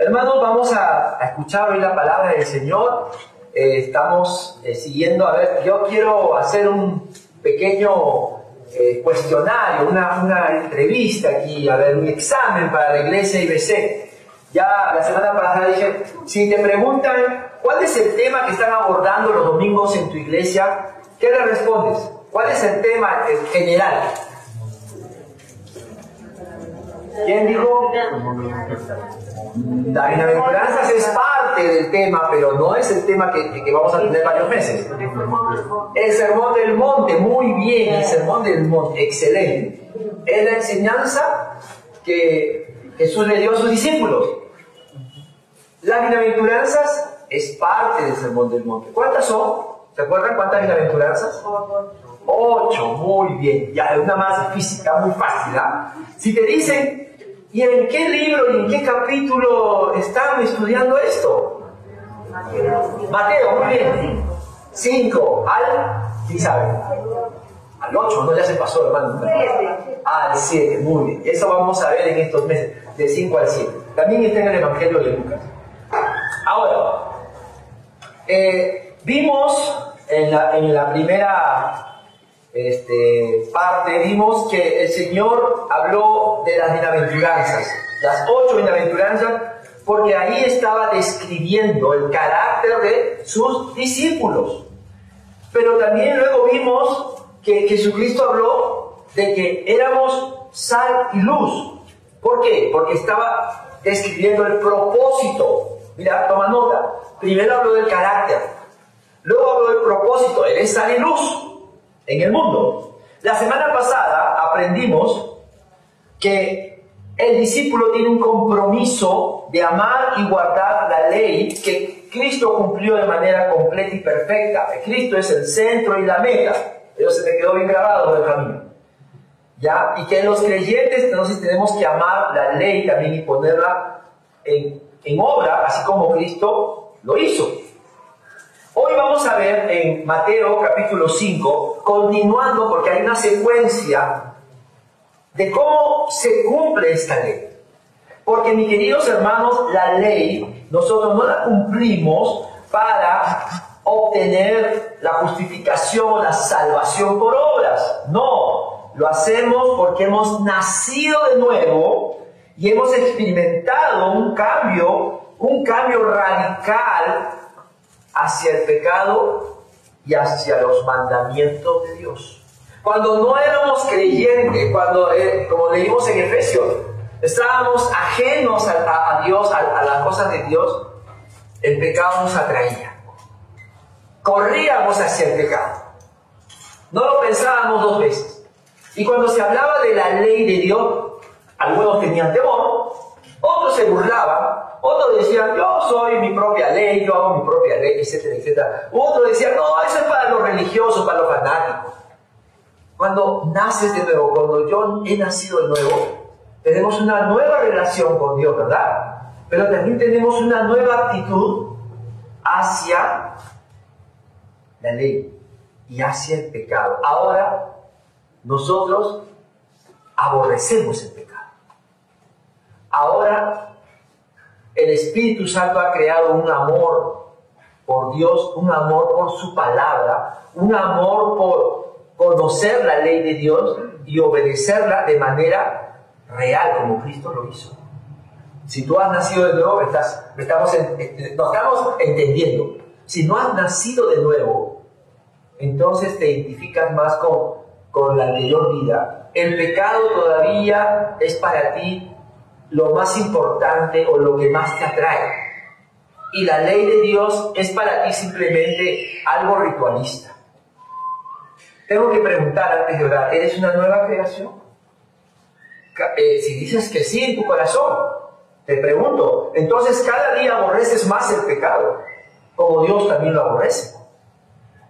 Hermanos, vamos a, escuchar hoy la palabra del Señor. Eh, estamos eh, siguiendo, a ver, yo quiero hacer un pequeño eh, cuestionario, una, una, entrevista aquí, a ver, un examen para la iglesia IBC. Ya la semana pasada dije, si te preguntan cuál es el tema que están abordando los domingos en tu iglesia, ¿qué le respondes? ¿Cuál es el tema general? ¿Quién dijo? La bienaventuranzas es parte del tema, pero no es el tema que, vamos a tener varios meses. El sermón del monte, muy bien, el sermón del monte, excelente. Es la enseñanza que Jesús le dio a sus discípulos. Las bienaventuranzas es parte del sermón del monte. ¿Cuántas son? ¿Se acuerdan cuántas bienaventuranzas? Ocho, muy bien. Ya, una más física, muy fácil. ¿ah? Si te dicen ¿Y en qué libro y en qué capítulo están estudiando esto? Mateo, muy bien. Cinco, al, ¿sí saben? Al ocho, no ya se pasó, hermano. Al siete, muy bien. Eso vamos a ver en estos meses, de cinco al siete. También está en el Evangelio de Lucas. Ahora, eh, vimos en la, en la primera este, parte vimos que el Señor habló de las bienaventuranzas, las ocho bienaventuranzas, porque ahí estaba describiendo el carácter de sus discípulos. Pero también luego vimos que Jesucristo habló de que éramos sal y luz. ¿Por qué? Porque estaba describiendo el propósito. Mira, toma nota. Primero habló del carácter, luego habló del propósito, eres sal y luz en el mundo. La semana pasada aprendimos que el discípulo tiene un compromiso de amar y guardar la ley que Cristo cumplió de manera completa y perfecta. Cristo es el centro y la meta. Eso se me quedó bien grabado camino. ¿Ya? Y que los creyentes entonces tenemos que amar la ley también y ponerla en, en obra, así como Cristo lo hizo. Hoy vamos a ver en Mateo capítulo 5, continuando porque hay una secuencia de cómo se cumple esta ley. Porque mis queridos hermanos, la ley nosotros no la cumplimos para obtener la justificación, la salvación por obras. No, lo hacemos porque hemos nacido de nuevo y hemos experimentado un cambio, un cambio radical hacia el pecado y hacia los mandamientos de Dios. Cuando no éramos creyentes, cuando, eh, como leímos en Efesios, estábamos ajenos a, Dios, a, las cosas de Dios, el pecado nos atraía. Corríamos hacia el pecado. No lo pensábamos dos veces. Y cuando se hablaba de la ley de Dios, algunos tenían temor, otros se burlaban, otros decían, yo soy mi propia ley, yo hago mi propia ley, etcétera, etcétera. Otros decían, no, eso es para los religiosos, para los fanáticos. Cuando naces de nuevo, cuando yo he nacido de nuevo, tenemos una nueva relación con Dios, ¿verdad? Pero también tenemos una nueva actitud hacia la ley y hacia el pecado. Ahora, nosotros aborrecemos el pecado. Ahora el Espíritu Santo ha creado un amor por Dios, un amor por su palabra, un amor por conocer la ley de Dios y obedecerla de manera real, como Cristo lo hizo. Si tú has nacido de nuevo, estamos nos estamos entendiendo. Si no has nacido de nuevo, entonces te identificas más con, con la anterior vida. El pecado todavía es para ti lo más importante o lo que más te atrae. Y la ley de Dios es para ti simplemente algo ritualista. Tengo que preguntar antes de orar, ¿eres una nueva creación? Eh, si dices que sí en tu corazón, te pregunto, entonces cada día aborreces más el pecado, como Dios también lo aborrece.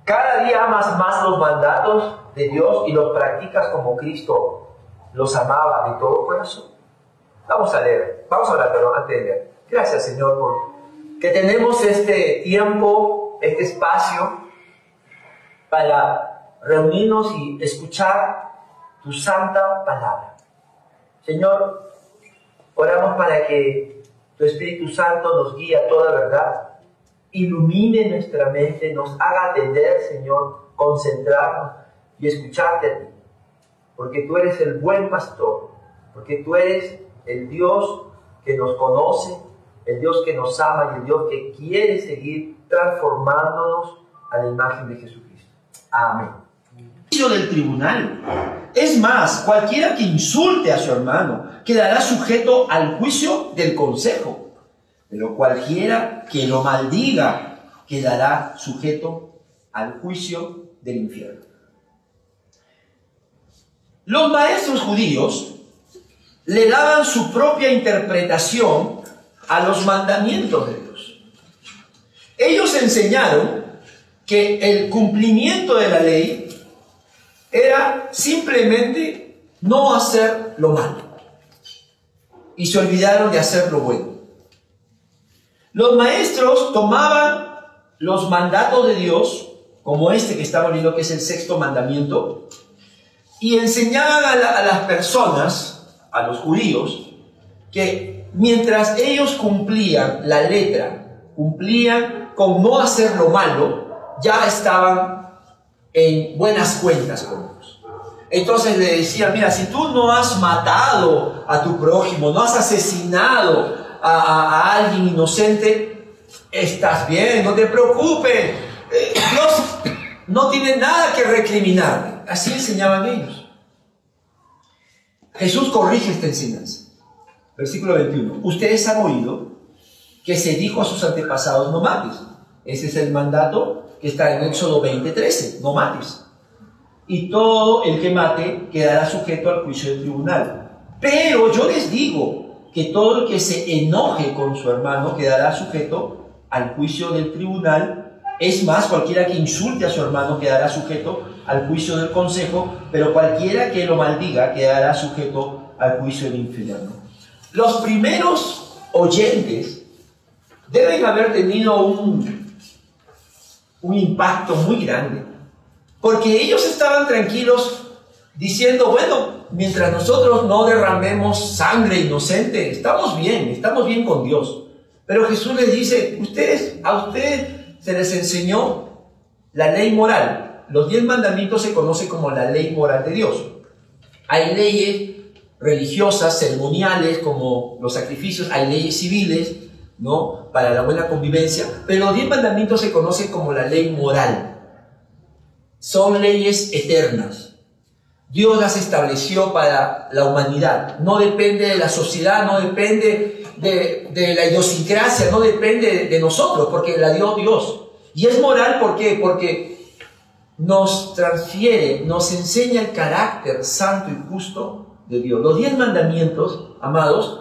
Cada día amas más los mandatos de Dios y los practicas como Cristo los amaba de todo corazón. Vamos a leer, vamos a hablar, pero antes de leer. Gracias, Señor, por que tenemos este tiempo, este espacio para reunirnos y escuchar tu santa palabra. Señor, oramos para que tu Espíritu Santo nos guía a toda verdad, ilumine nuestra mente, nos haga atender, Señor, concentrarnos y escucharte a ti, porque tú eres el buen pastor, porque tú eres el Dios que nos conoce, el Dios que nos ama y el Dios que quiere seguir transformándonos a la imagen de Jesucristo. Amén. del tribunal. Es más, cualquiera que insulte a su hermano quedará sujeto al juicio del consejo, pero cualquiera que lo maldiga quedará sujeto al juicio del infierno. Los maestros judíos le daban su propia interpretación a los mandamientos de Dios. Ellos enseñaron que el cumplimiento de la ley era simplemente no hacer lo malo. Y se olvidaron de hacer lo bueno. Los maestros tomaban los mandatos de Dios, como este que estamos viendo que es el sexto mandamiento, y enseñaban a, las personas, a los judíos, que mientras ellos cumplían la letra, cumplían con no hacer lo malo, ya estaban en buenas cuentas con Dios. Entonces le decían, mira, si tú no has matado a tu prójimo, no has asesinado a, alguien inocente, estás bien, no te preocupes. Eh, Dios no tiene nada que recriminar. Así enseñaban ellos. Jesús corrige esta enseñanza. Versículo 21. Ustedes han oído que se dijo a sus antepasados, no mates. Ese es el mandato que está en Éxodo 20:13, no mates. Y todo el que mate quedará sujeto al juicio del tribunal. Pero yo les digo que todo el que se enoje con su hermano quedará sujeto al juicio del tribunal es más, cualquiera que insulte a su hermano quedará sujeto al juicio del consejo, pero cualquiera que lo maldiga quedará sujeto al juicio del infierno. Los primeros oyentes deben haber tenido un, un impacto muy grande, porque ellos estaban tranquilos diciendo, bueno, mientras nosotros no derramemos sangre inocente, estamos bien, estamos bien con Dios. Pero Jesús les dice, ustedes, a ustedes se les enseñó la ley moral. Los diez mandamientos se conocen como la ley moral de Dios. Hay leyes religiosas, ceremoniales, como los sacrificios, hay leyes civiles, ¿no? Para la buena convivencia, pero los diez mandamientos se conocen como la ley moral. Son leyes eternas. Dios las estableció para la humanidad. No depende de la sociedad, no depende de, la idiosincrasia, no depende de, nosotros, porque la dio Dios. Y es moral, ¿por qué? Porque nos transfiere, nos enseña el carácter santo y justo de Dios. Los diez mandamientos, amados,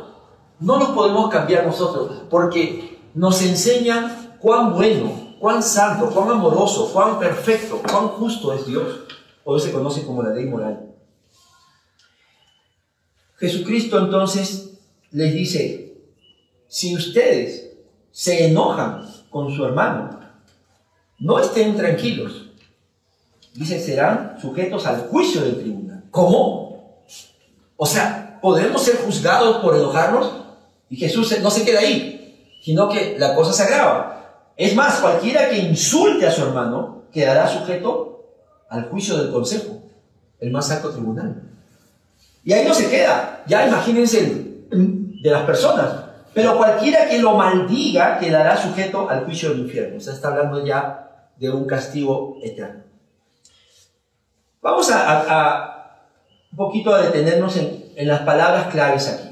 no los podemos cambiar nosotros, porque nos enseñan cuán bueno, cuán santo, cuán amoroso, cuán perfecto, cuán justo es Dios. O se conoce como la ley moral. Jesucristo entonces les dice, si ustedes se enojan con su hermano, no estén tranquilos. Dice, serán sujetos al juicio del tribunal. ¿Cómo? O sea, ¿podemos ser juzgados por enojarnos? Y Jesús no se queda ahí, sino que la cosa se agrava. Es más, cualquiera que insulte a su hermano quedará sujeto al juicio del consejo, el más alto tribunal. Y ahí no se queda. Ya imagínense de las personas. Pero cualquiera que lo maldiga quedará sujeto al juicio del infierno. O sea, está hablando ya de un castigo eterno. Vamos a, un poquito a detenernos en, las palabras claves aquí.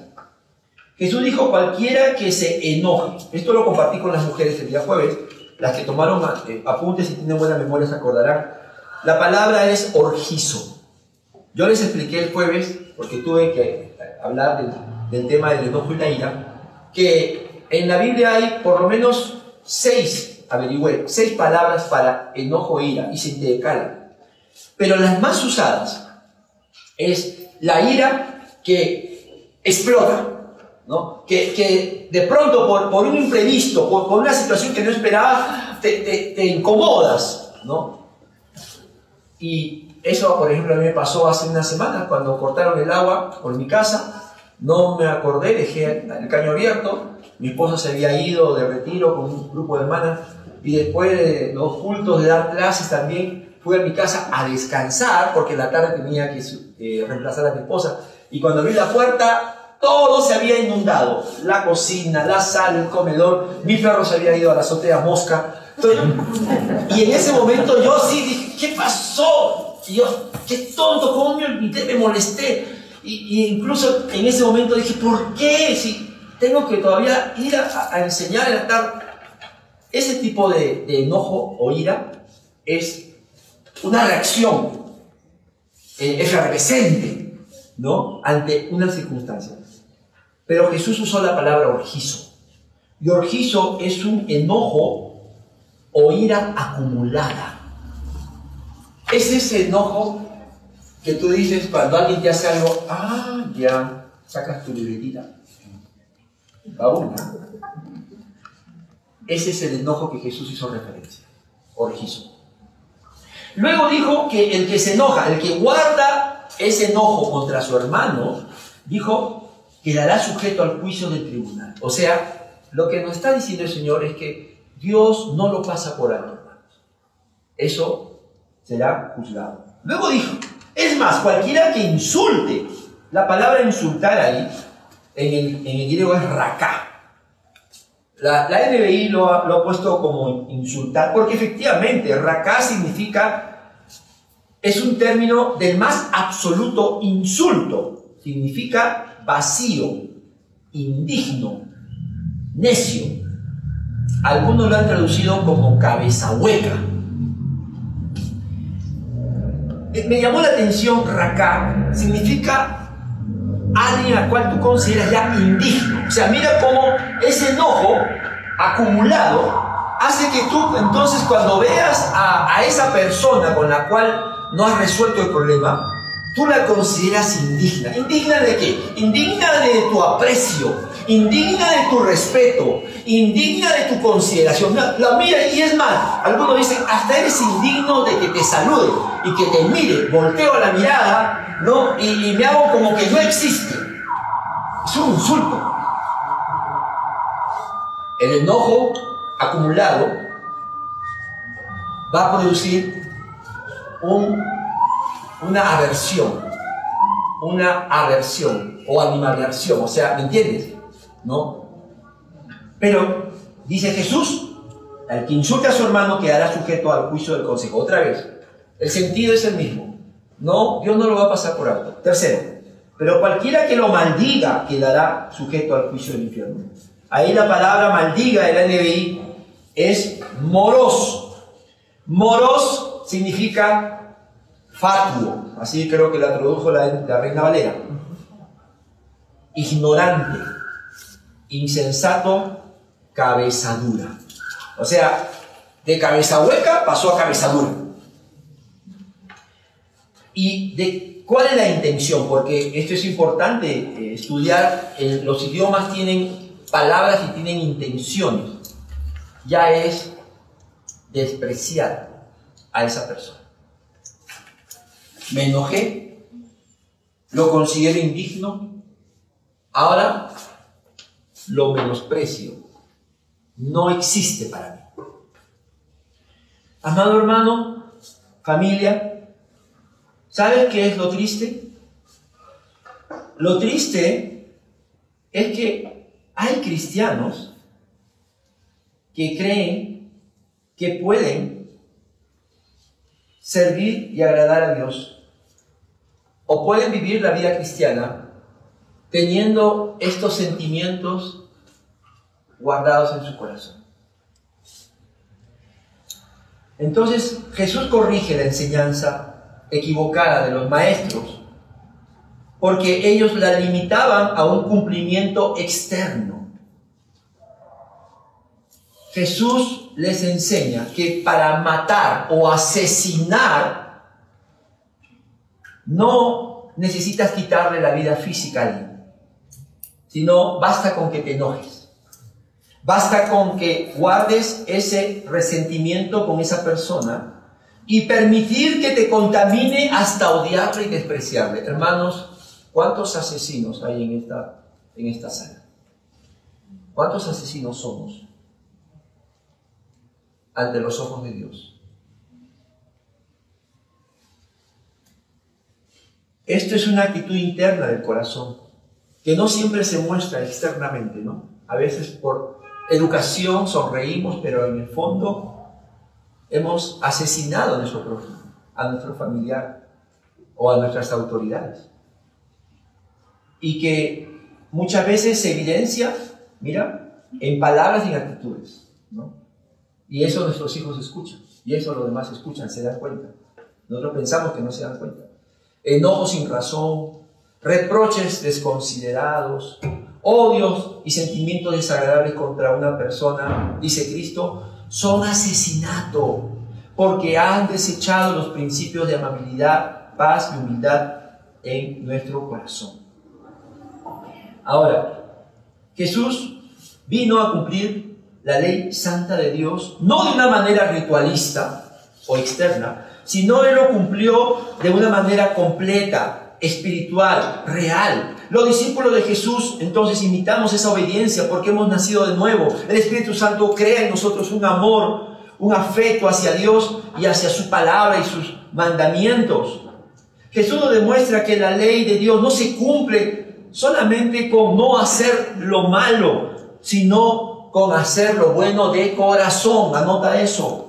Jesús dijo, cualquiera que se enoje. Esto lo compartí con las mujeres el día jueves. Las que tomaron eh, apuntes y tienen buena memoria se acordarán. La palabra es orgizo. Yo les expliqué el jueves, porque tuve que hablar del, del tema del enojo y la ira que en la Biblia hay por lo menos seis, averigüé, seis palabras para enojo e ira y se intercalan. Pero las más usadas es la ira que explota, ¿no? que, de pronto por, por un imprevisto, por, por, una situación que no esperaba, te, te, incomodas. ¿no? Y eso, por ejemplo, a mí me pasó hace unas semanas cuando cortaron el agua por mi casa no me acordé, dejé el caño abierto Mi esposa se había ido de retiro con un grupo de hermanas y después de los cultos de dar clases también fui a mi casa a descansar porque en la tarde tenía que eh, reemplazar a mi esposa. Y cuando abrí la puerta, todo se había inundado. La cocina, la sala, el comedor. Mi perro se había ido a la azotea mosca. y en ese momento yo sí dije, ¿qué pasó? Y yo, qué tonto, cómo me olvidé, me molesté. Y, incluso en ese momento dije, ¿por qué? Si tengo que todavía ir a, enseñar, a estar... Ese tipo de, de enojo o ira es una reacción eh, efervescente, ¿no? Ante una circunstancia. Pero Jesús usó la palabra orgizo. Y orgizo es un enojo o ira acumulada. Es ese enojo que tú dices cuando alguien te hace algo, ah, ya, sacas tu libretita. una. Ese es el enojo que Jesús hizo referencia. Orgizo. Luego dijo que el que se enoja, el que guarda ese enojo contra su hermano, dijo, quedará sujeto al juicio del tribunal. O sea, lo que nos está diciendo el Señor es que Dios no lo pasa por alto, hermanos. Eso será juzgado. Luego dijo, es más, cualquiera que insulte, la palabra insultar ahí, en el, griego es raká. La, NBI lo ha, lo ha, puesto como insultar, porque efectivamente raká significa es un término del más absoluto insulto. Significa vacío, indigno, necio. Algunos lo han traducido como cabeza hueca. Me llamó la atención raká, significa alguien al cual tú consideras ya indigno. O sea, mira cómo ese enojo acumulado hace que tú entonces cuando veas a, a esa persona con la cual no has resuelto el problema, tú la consideras indigna. ¿Indigna de qué? Indigna de tu aprecio, indigna de tu respeto, indigna de tu consideración. La, mira y es más, algunos dicen, hasta eres indigno de que te salude y que te mire. Volteo la mirada, ¿no? Y, me hago como que no existe. Es un insulto. El enojo acumulado va a producir una aversión, una aversión o animadversión, o sea, ¿me entiendes? ¿No? Pero dice Jesús, al que insulte a su hermano quedará sujeto al juicio del consejo. Otra vez, el sentido es el mismo. No, Dios no lo va a pasar por alto. Tercero, pero cualquiera que lo maldiga quedará sujeto al juicio del infierno. Ahí la palabra maldiga de la NBI es moros. Moros significa fatuo, así creo que la tradujo la, Reina Valera. Ignorante, insensato, cabezadura. O sea, de cabeza hueca pasó a cabezadura. ¿Y de cuál es la intención? Porque esto es importante eh, estudiar, los idiomas tienen palabras y tienen intenciones. Ya es despreciar a esa persona. Me enojé, lo considero indigno, ahora lo menosprecio. No existe para mí. Amado hermano, familia, ¿sabes qué es lo triste? Lo triste es que hay cristianos que creen que pueden servir y agradar a Dios. O pueden vivir la vida cristiana teniendo estos sentimientos guardados en su corazón. Entonces Jesús corrige la enseñanza equivocada de los maestros porque ellos la limitaban a un cumplimiento externo. Jesús les enseña que para matar o asesinar no necesitas quitarle la vida física a alguien, sino basta con que te enojes. Basta con que guardes ese resentimiento con esa persona y permitir que te contamine hasta odiarle y despreciarle. Hermanos, ¿cuántos asesinos hay en esta, en esta sala? ¿Cuántos asesinos somos ante los ojos de Dios? Esto es una actitud interna del corazón, que no siempre se muestra externamente, ¿no? A veces por educación sonreímos, pero en el fondo hemos asesinado a nuestro prójimo, a nuestro familiar o a nuestras autoridades. Y que muchas veces se evidencia, mira, en palabras y en actitudes, ¿no? Y eso nuestros hijos escuchan, y eso los demás escuchan, se dan cuenta. Nosotros pensamos que no se dan cuenta. Enojo sin razón, reproches desconsiderados, odios y sentimientos desagradables contra una persona, dice Cristo, son asesinato, porque han desechado los principios de amabilidad, paz y humildad en nuestro corazón. Ahora, Jesús vino a cumplir la ley santa de Dios, no de una manera ritualista o externa, sino Él lo cumplió de una manera completa, espiritual, real. Los discípulos de Jesús entonces imitamos esa obediencia porque hemos nacido de nuevo. El Espíritu Santo crea en nosotros un amor, un afecto hacia Dios y hacia su palabra y sus mandamientos. Jesús nos demuestra que la ley de Dios no se cumple solamente con no hacer lo malo, sino con hacer lo bueno de corazón. Anota eso.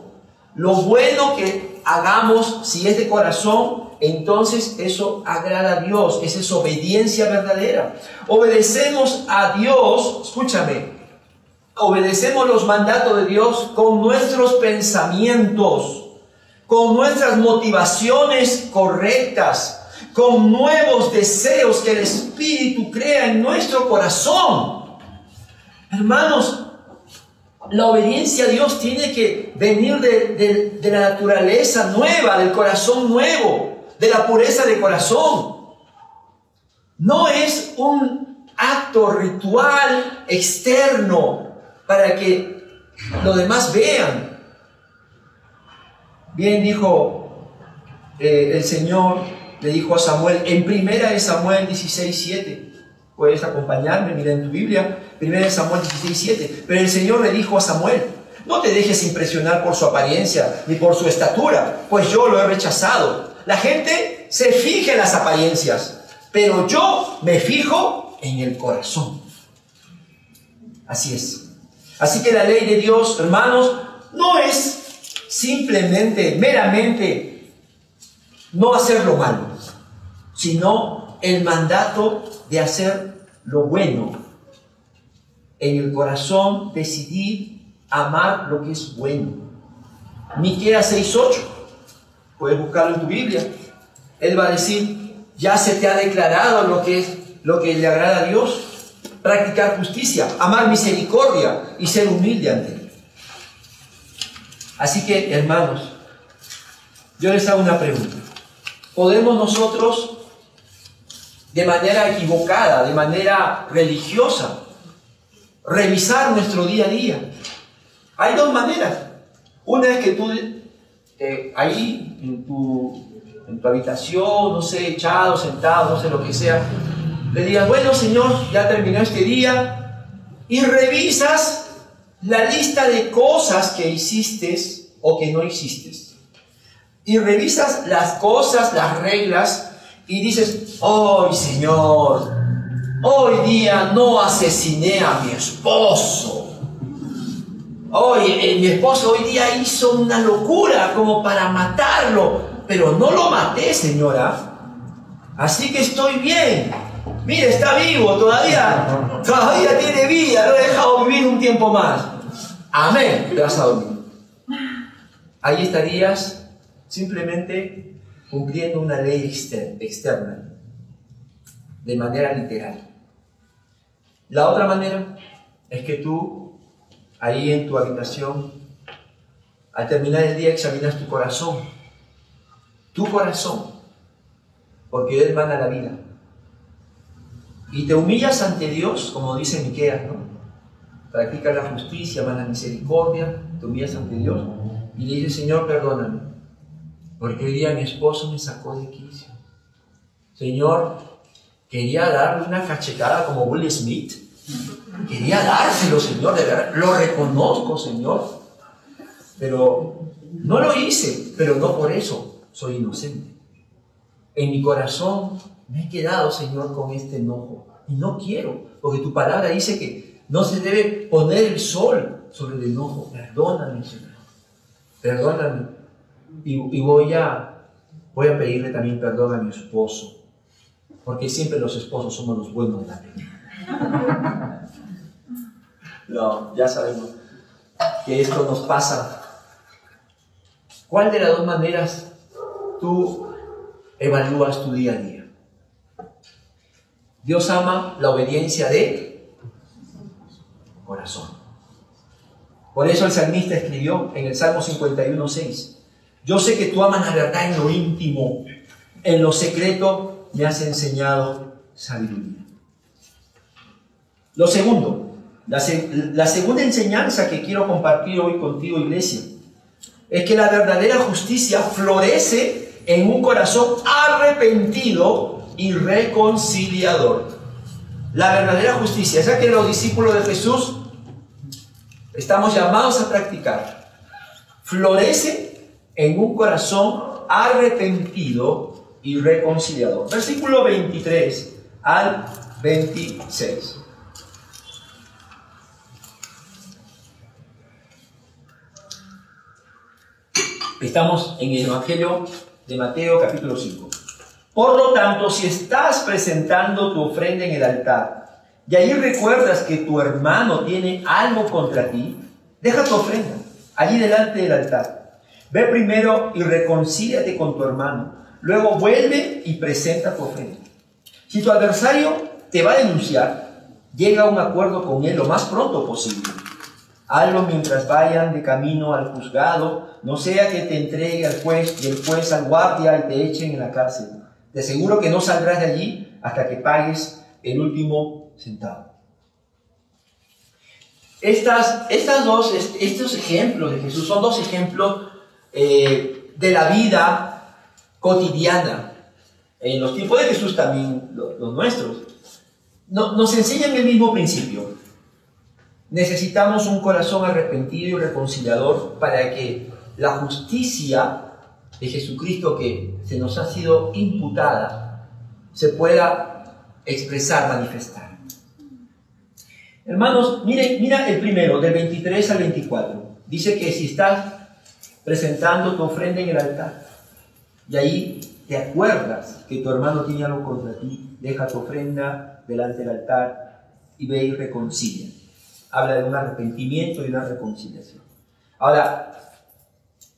Lo bueno que hagamos, si es de corazón, entonces eso agrada a Dios, esa es obediencia verdadera. Obedecemos a Dios, escúchame, obedecemos los mandatos de Dios con nuestros pensamientos, con nuestras motivaciones correctas, con nuevos deseos que el Espíritu crea en nuestro corazón. Hermanos, la obediencia a Dios tiene que venir de, de, la naturaleza nueva, del corazón nuevo, de la pureza de corazón. No es un acto ritual externo para que los demás vean. Bien dijo eh, el Señor, le dijo a Samuel, en primera de Samuel 16, 7, Puedes acompañarme, mira en tu Biblia, 1 Samuel 16, 7. Pero el Señor le dijo a Samuel, no te dejes impresionar por su apariencia ni por su estatura, pues yo lo he rechazado. La gente se fija en las apariencias, pero yo me fijo en el corazón. Así es. Así que la ley de Dios, hermanos, no es simplemente, meramente, no hacer lo malo, sino el mandato de hacer lo bueno. En el corazón decidir amar lo que es bueno. Miqueas 6:8. Puedes buscarlo en tu Biblia. Él va a decir, ya se te ha declarado lo que es lo que le agrada a Dios, practicar justicia, amar misericordia y ser humilde ante él. Así que, hermanos, yo les hago una pregunta. ¿Podemos nosotros de manera equivocada, de manera religiosa. Revisar nuestro día a día. Hay dos maneras. Una es que tú eh, ahí en tu, en tu habitación, no sé, echado, sentado, no sé lo que sea, le digas, bueno Señor, ya terminó este día, y revisas la lista de cosas que hiciste o que no hiciste. Y revisas las cosas, las reglas y dices, hoy Señor, hoy día no asesiné a mi esposo. Hoy, eh, mi esposo hoy día hizo una locura como para matarlo, pero no lo maté, señora. Así que estoy bien. Mire, está vivo, todavía, todavía tiene vida, lo he dejado vivir un tiempo más. Amén. Te a. Ahí estarías simplemente cumpliendo una ley externa, de manera literal. La otra manera es que tú, ahí en tu habitación, al terminar el día examinas tu corazón, tu corazón, porque Él manda la vida. Y te humillas ante Dios, como dice Miqueas, ¿no? Practica la justicia, la misericordia, te humillas ante Dios y le dices, Señor, perdóname porque hoy día mi esposo me sacó de quicio. Señor, quería darle una cachetada como Will Smith. Quería dárselo, Señor, de verdad. Lo reconozco, Señor. Pero no lo hice, pero no por eso soy inocente. En mi corazón me he quedado, Señor, con este enojo. Y no quiero, porque tu palabra dice que no se debe poner el sol sobre el enojo. Perdóname, Señor. Perdóname. Y, voy, a, voy a pedirle también perdón a mi esposo. Porque siempre los esposos somos los buenos de la película. No, ya sabemos que esto nos pasa. ¿Cuál de las dos maneras tú evalúas tu día a día? Dios ama la obediencia de corazón. Por eso el salmista escribió en el Salmo 51.6, yo sé que tú amas la verdad en lo íntimo, en lo secreto me has enseñado sabiduría. Lo segundo, la, segunda enseñanza que quiero compartir hoy contigo, iglesia, es que la verdadera justicia florece en un corazón arrepentido y reconciliador. La verdadera justicia, esa que los discípulos de Jesús estamos llamados a practicar, florece en un corazón arrepentido y reconciliador. Versículo 23 al 26. Estamos en el Evangelio de Mateo capítulo 5. Por lo tanto, si estás presentando tu ofrenda en el altar y ahí recuerdas que tu hermano tiene algo contra ti, deja tu ofrenda allí delante del altar. Ve primero y reconcíliate con tu hermano. Luego vuelve y presenta tu ofrenda. Si tu adversario te va a denunciar, llega a un acuerdo con él lo más pronto posible. Hazlo mientras vayan de camino al juzgado, no sea que te entregue al juez y el juez al guardia y te echen en la cárcel. De seguro que no saldrás de allí hasta que pagues el último centavo. Estas, estas dos, estos ejemplos de Jesús son dos ejemplos eh, de la vida cotidiana. En los tiempos de Jesús también, los, nuestros. nos enseñan el mismo principio. Necesitamos un corazón arrepentido y reconciliador para que la justicia de Jesucristo que se nos ha sido imputada se pueda expresar, manifestar. Hermanos, mira el primero, del 23 al 24. Dice que si estás presentando tu ofrenda en el altar y ahí te acuerdas que tu hermano tiene algo contra ti, deja tu ofrenda delante del altar y ve y reconcilia. Habla de un arrepentimiento y una reconciliación. Ahora,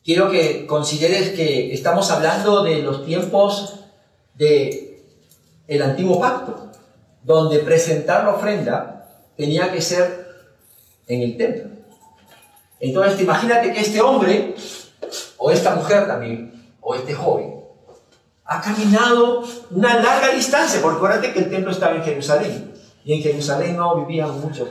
quiero que consideres que estamos hablando de los tiempos de el antiguo pacto, donde presentar la ofrenda tenía que ser en el templo. Entonces, imagínate que este hombre, o esta mujer también, o este joven, ha caminado una larga distancia, porque acuérdate que el templo estaba en Jerusalén, y en Jerusalén no vivían muchos,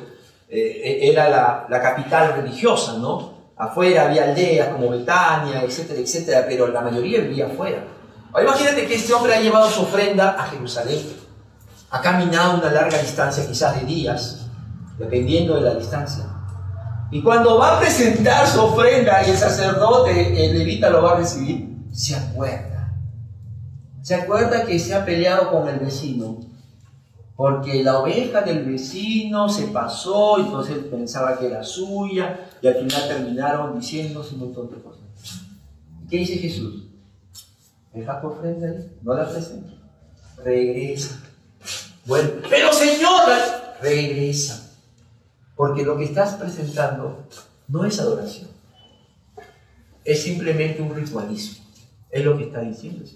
eh, era la, la capital religiosa, ¿no? Afuera había aldeas como Betania, etcétera, etcétera, pero la mayoría vivía afuera. Ahora imagínate que este hombre ha llevado su ofrenda a Jerusalén. Ha caminado una larga distancia, quizás de días, dependiendo de la distancia. Y cuando va a presentar su ofrenda y el sacerdote, el levita lo va a recibir, se acuerda. Se acuerda que se ha peleado con el vecino, porque la oveja del vecino se pasó, y entonces pensaba que era suya, y al final terminaron diciéndose un montón de cosas. ¿Qué dice Jesús? Deja tu ofrenda ahí, no la presenta. Regresa. Bueno, pero señora, regresa. Porque lo que estás presentando no es adoración. Es simplemente un ritualismo. Es lo que está diciendo.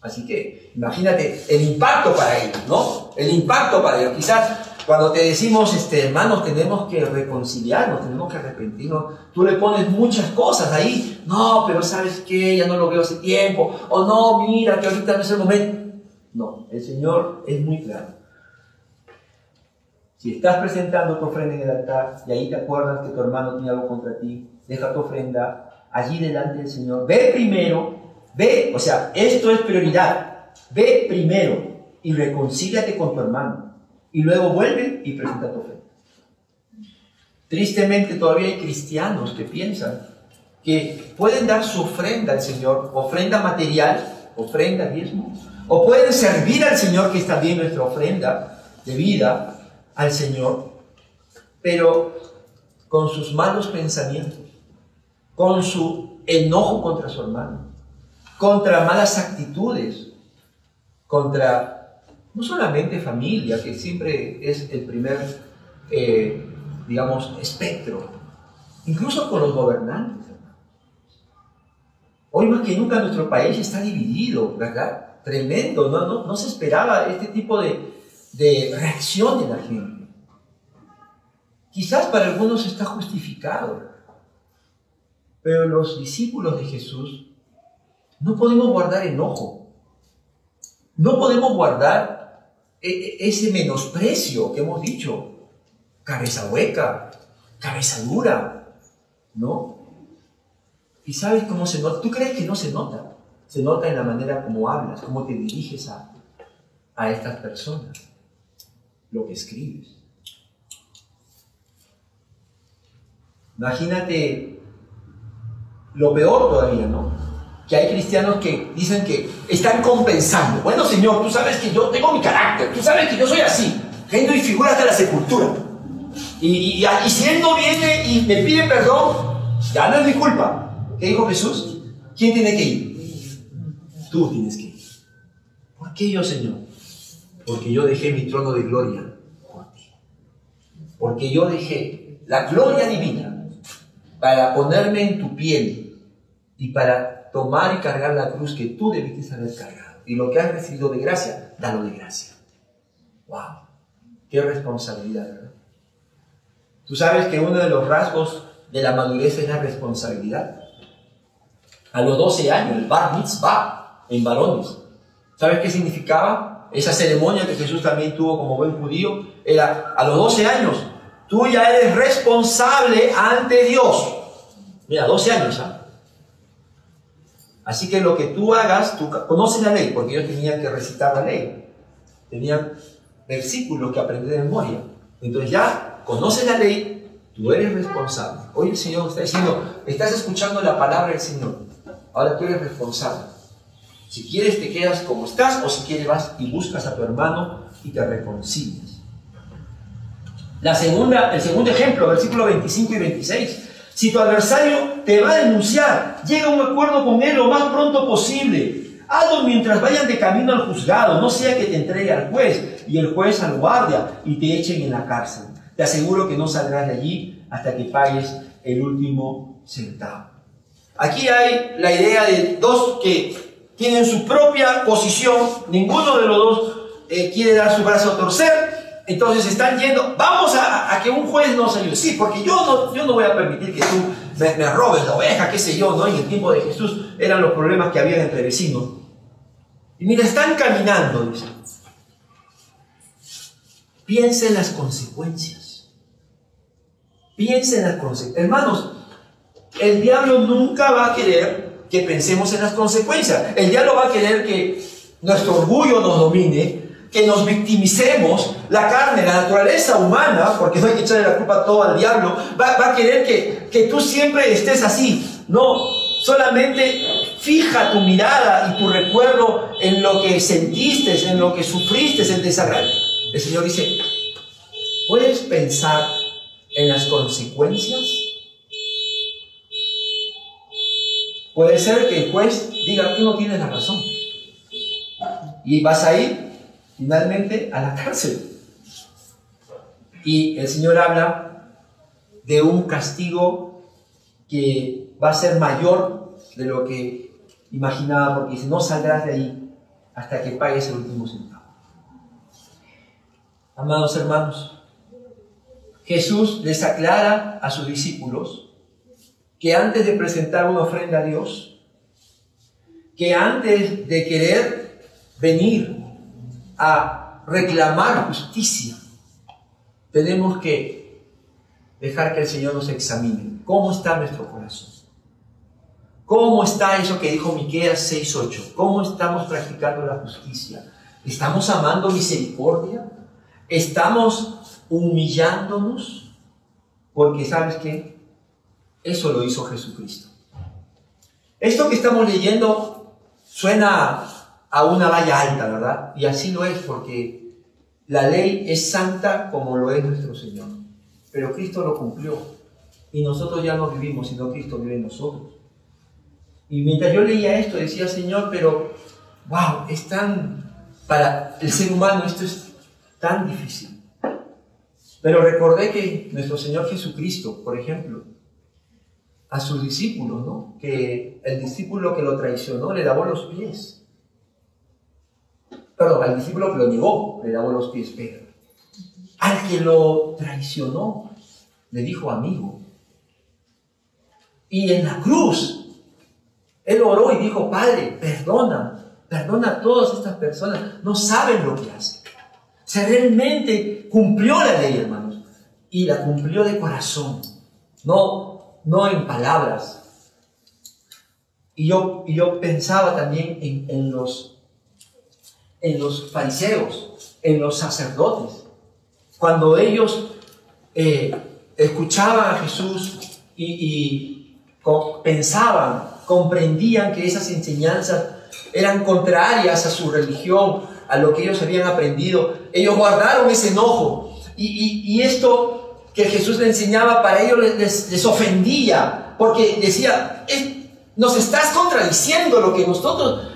Así que imagínate el impacto para ellos, ¿no? El impacto para ellos. Quizás cuando te decimos, este, hermanos, tenemos que reconciliarnos, tenemos que arrepentirnos, tú le pones muchas cosas ahí. No, pero ¿sabes qué? Ya no lo veo hace tiempo. O no, mira, que ahorita no es el momento. No, el Señor es muy claro. Si estás presentando tu ofrenda en el altar y ahí te acuerdas que tu hermano tiene algo contra ti, deja tu ofrenda allí delante del Señor. Ve primero Ve, o sea, esto es prioridad. Ve primero y reconcíliate con tu hermano. Y luego vuelve y presenta tu fe. Tristemente todavía hay cristianos que piensan que pueden dar su ofrenda al Señor, ofrenda material, ofrenda diezmo, o pueden servir al Señor, que está bien nuestra ofrenda de vida al Señor, pero con sus malos pensamientos, con su enojo contra su hermano, contra malas actitudes, contra no solamente familia, que siempre es el primer, eh, digamos, espectro, incluso con los gobernantes. Hoy más que nunca nuestro país está dividido, ¿verdad? Tremendo, no, no, se esperaba este tipo de, de reacción de la gente. Quizás para algunos está justificado, pero los discípulos de Jesús no podemos guardar enojo, no podemos guardar e, e, ese menosprecio que hemos dicho, cabeza hueca, cabeza dura, ¿no? ¿Y sabes cómo se nota? ¿Tú crees que no se nota? Se nota en la manera como hablas, cómo te diriges a, a estas personas, lo que escribes. Imagínate lo peor todavía, ¿no? Que hay cristianos que dicen que están compensando. Bueno, Señor, tú sabes que yo tengo mi carácter, tú sabes que yo soy así, gente y figura hasta la sepultura. Y, y si Él no viene y me pide perdón, ya no es mi culpa. ¿Qué dijo Jesús? ¿Quién tiene que ir? Tú tienes que ir. ¿Por qué yo, Señor? Porque yo dejé mi trono de gloria por ti. Porque yo dejé la gloria divina para ponerme en tu piel y para tomar y cargar la cruz que tú debiste haber cargado. Y lo que has recibido de gracia, dalo de gracia. ¡Wow! ¡Qué responsabilidad, ¿verdad? Tú sabes que uno de los rasgos de la madurez es la responsabilidad a los 12 años, el bar mitzvah en varones. ¿Sabes qué significaba? Esa ceremonia que Jesús también tuvo como buen judío, era a los 12 años, tú ya eres responsable ante Dios. Mira, 12 años, ¿ah? Así que lo que tú hagas, tú conoces la ley, porque yo tenía que recitar la ley. Tenía versículos que aprender de memoria. Entonces ya conoces la ley, tú eres responsable. Hoy el Señor está diciendo, estás escuchando la palabra del Señor. Ahora tú eres responsable. Si quieres te quedas como estás o si quieres vas y buscas a tu hermano y te reconcilias. La segunda, el segundo ejemplo, versículo 25 y 26. Si tu adversario te va a denunciar, llega a un acuerdo con él lo más pronto posible. Hazlo mientras vayan de camino al juzgado, no sea que te entregue al juez y el juez al guardia y te echen en la cárcel. Te aseguro que no saldrás de allí hasta que pagues el último centavo. Aquí hay la idea de dos que tienen su propia posición, ninguno de los dos eh, quiere dar su brazo a torcer, entonces están yendo, vamos a, que un juez nos ayude. Sí, porque yo no, yo no voy a permitir que tú me, robes la oveja, qué sé yo, ¿no? En el tiempo de Jesús eran los problemas que había entre vecinos. Y mira, están caminando, dice. Piensa en las consecuencias. Piensa en las consecuencias. Hermanos, el diablo nunca va a querer que pensemos en las consecuencias. El diablo va a querer que nuestro orgullo nos domine, que nos victimicemos, la carne, la naturaleza humana, porque no hay que echarle la culpa todo al diablo, va, a querer que, que tú siempre estés así. No, solamente fija tu mirada y tu recuerdo en lo que sentiste, en lo que sufriste, en desagrado. El Señor dice, ¿puedes pensar en las consecuencias? Puede ser que el juez diga, tú no tienes la razón. Y vas a ir finalmente a la cárcel. Y el Señor habla de un castigo que va a ser mayor de lo que imaginaba, porque dice, no saldrás de ahí hasta que pagues el último centavo. Amados hermanos, Jesús les aclara a sus discípulos que antes de presentar una ofrenda a Dios, que antes de querer venir a reclamar justicia, tenemos que dejar que el Señor nos examine. ¿Cómo está nuestro corazón? ¿Cómo está eso que dijo Miqueas 6:8? ¿Cómo estamos practicando la justicia? ¿Estamos amando misericordia? ¿Estamos humillándonos? Porque sabes qué? Eso lo hizo Jesucristo. Esto que estamos leyendo suena a una valla alta, ¿verdad? Y así lo es porque la ley es santa como lo es nuestro Señor. Pero Cristo lo cumplió. Y nosotros ya no vivimos, sino Cristo vive en nosotros. Y mientras yo leía esto, decía, Señor, pero, wow, es tan, para el ser humano esto es tan difícil. Pero recordé que nuestro Señor Jesucristo, por ejemplo, a sus discípulos, ¿no? Que el discípulo que lo traicionó le lavó los pies. Perdón, al discípulo que lo negó le lavó los pies, pero al que lo traicionó le dijo amigo. Y en la cruz, él oró y dijo, Padre, perdona, perdona a todas estas personas, no saben lo que hacen. Se realmente cumplió la ley, hermanos, y la cumplió de corazón, no, no en palabras. Y yo, yo pensaba también en, los, en los fariseos, en los sacerdotes, cuando ellos eh, escuchaban a Jesús y pensaban, comprendían que esas enseñanzas eran contrarias a su religión, a lo que ellos habían aprendido. Ellos guardaron ese enojo. Y, esto que Jesús le enseñaba para ellos les, ofendía, porque decía, nos estás contradiciendo lo que nosotros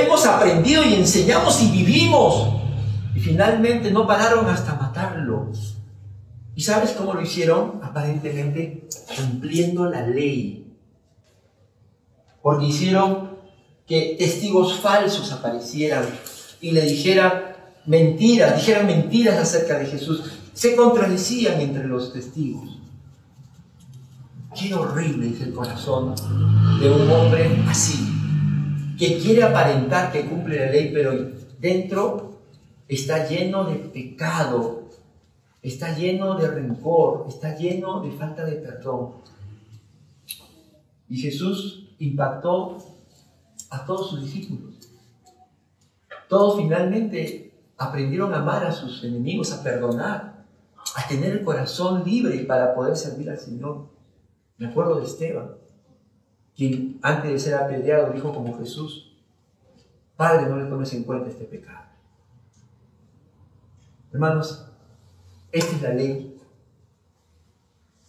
hemos aprendido y enseñamos y vivimos. Y finalmente no pararon hasta matarlo. ¿Y sabes cómo lo hicieron? Aparentemente cumpliendo la ley porque hicieron que testigos falsos aparecieran y le dijeran mentiras, dijeran mentiras acerca de Jesús. Se contradecían entre los testigos. Qué horrible es el corazón de un hombre así, que quiere aparentar que cumple la ley, pero dentro está lleno de pecado, está lleno de rencor, está lleno de falta de perdón. Y Jesús impactó a todos sus discípulos. Todos finalmente aprendieron a amar a sus enemigos, a perdonar, a tener el corazón libre para poder servir al Señor. Me acuerdo de Esteban, quien antes de ser apedreado dijo como Jesús, Padre, no le tomes en cuenta este pecado. Hermanos, esta es la ley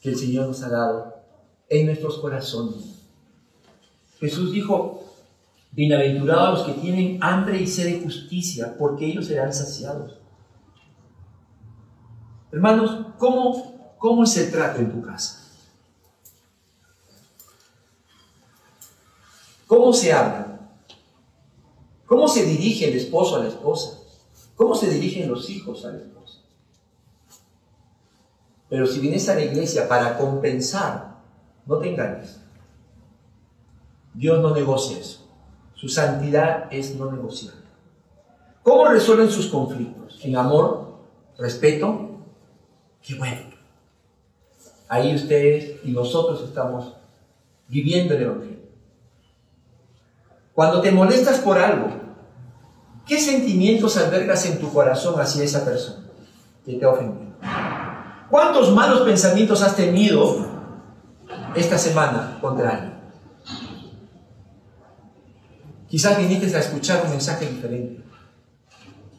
que el Señor nos ha dado en nuestros corazones Jesús dijo, bienaventurados los que tienen hambre y sed de justicia, porque ellos serán saciados. Hermanos, ¿cómo, cómo es el trato en tu casa? ¿Cómo se habla? ¿Cómo se dirige el esposo a la esposa? ¿Cómo se dirigen los hijos a la esposa? Pero si vienes a la iglesia para compensar, no te engañes. Dios no negocia eso. Su santidad es no negociable. ¿Cómo resuelven sus conflictos? En amor, respeto. Qué bueno. Ahí ustedes y nosotros estamos viviendo el Evangelio. Cuando te molestas por algo, ¿qué sentimientos albergas en tu corazón hacia esa persona que te ha ofendido? ¿Cuántos malos pensamientos has tenido esta semana contra alguien? Quizás viniste a escuchar un mensaje diferente.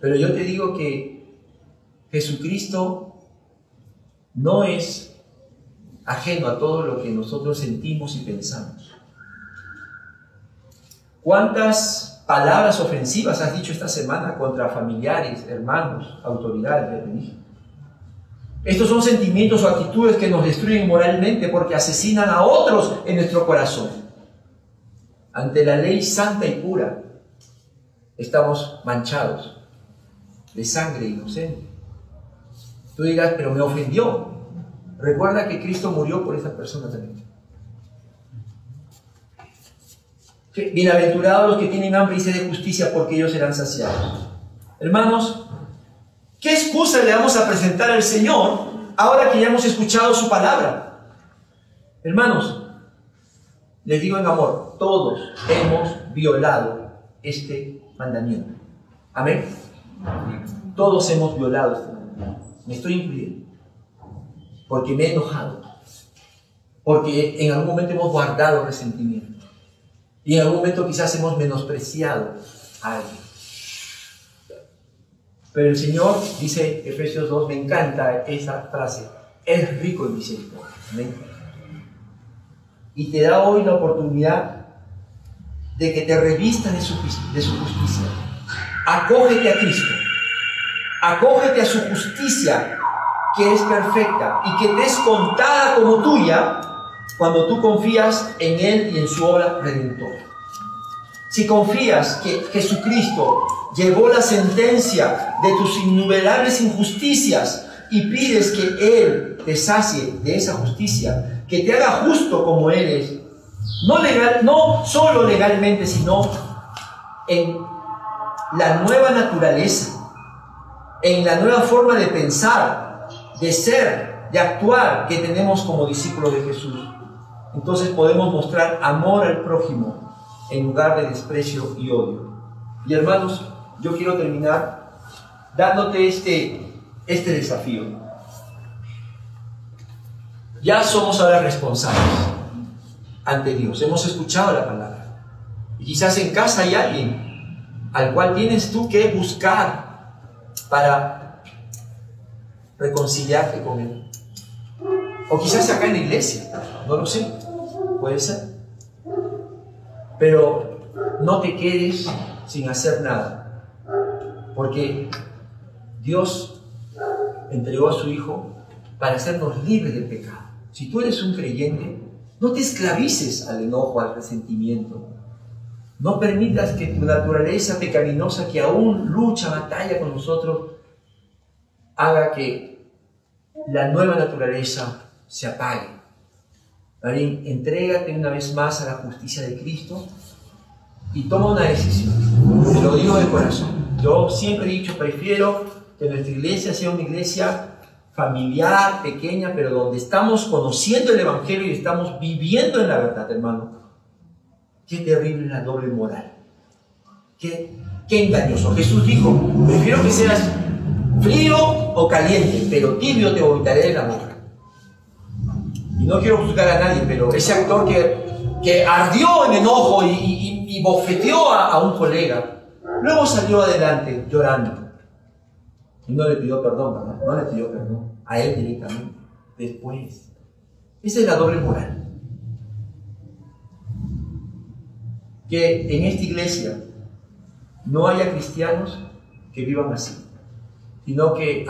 Pero yo te digo que Jesucristo no es ajeno a todo lo que nosotros sentimos y pensamos. ¿Cuántas palabras ofensivas has dicho esta semana contra familiares, hermanos, autoridades de religión? Estos son sentimientos o actitudes que nos destruyen moralmente porque asesinan a otros en nuestro corazón ante la ley santa y pura, estamos manchados de sangre inocente. Tú digas, pero me ofendió. Recuerda que Cristo murió por esa persona también. Bienaventurados los que tienen hambre y sed de justicia, porque ellos serán saciados. Hermanos, ¿qué excusa le vamos a presentar al Señor ahora que ya hemos escuchado su palabra? Hermanos, les digo en amor, todos hemos violado este mandamiento. Amén. Todos hemos violado este mandamiento. Me estoy incluyendo. porque me he enojado, porque en algún momento hemos guardado resentimiento y en algún momento quizás hemos menospreciado a alguien. Pero el Señor, dice Efesios 2, me encanta esa frase, es rico en misericordia. Y te da hoy la oportunidad de que te revista de su, de su justicia. Acógete a Cristo. Acógete a su justicia, que es perfecta y que te es contada como tuya cuando tú confías en Él y en su obra redentora. Si confías que Jesucristo llevó la sentencia de tus innumerables injusticias y pides que Él te sacie de esa justicia, que te haga justo como Él es, no, no solo legalmente, sino en la nueva naturaleza, en la nueva forma de pensar, de ser, de actuar que tenemos como discípulos de Jesús. Entonces podemos mostrar amor al prójimo en lugar de desprecio y odio. Y hermanos, yo quiero terminar dándote este, este desafío. Ya somos ahora responsables ante Dios. Hemos escuchado la palabra. Y quizás en casa hay alguien al cual tienes tú que buscar para reconciliarte con Él. O quizás acá en la iglesia, no lo sé, puede ser. Pero no te quedes sin hacer nada, porque Dios entregó a su Hijo para hacernos libres del pecado. Si tú eres un creyente, no te esclavices al enojo, al resentimiento. No permitas que tu naturaleza pecaminosa, que aún lucha, batalla con nosotros, haga que la nueva naturaleza se apague. Marín, entrégate una vez más a la justicia de Cristo y toma una decisión. Te lo digo de corazón. Yo siempre he dicho, prefiero que nuestra iglesia sea una iglesia familiar, pequeña, pero donde estamos conociendo el Evangelio y estamos viviendo en la verdad, hermano. Qué terrible la doble moral. Qué, qué engañoso. Jesús dijo, prefiero que seas frío o caliente, pero tibio te vomitaré de la boca. No quiero juzgar a nadie, pero ese actor que, que ardió en enojo y, y, y bofeteó a, a un colega, luego salió adelante llorando. Y no le pidió perdón, ¿verdad? No le pidió perdón a él directamente. Después. Esa es la doble moral. Que en esta iglesia no haya cristianos que vivan así, sino que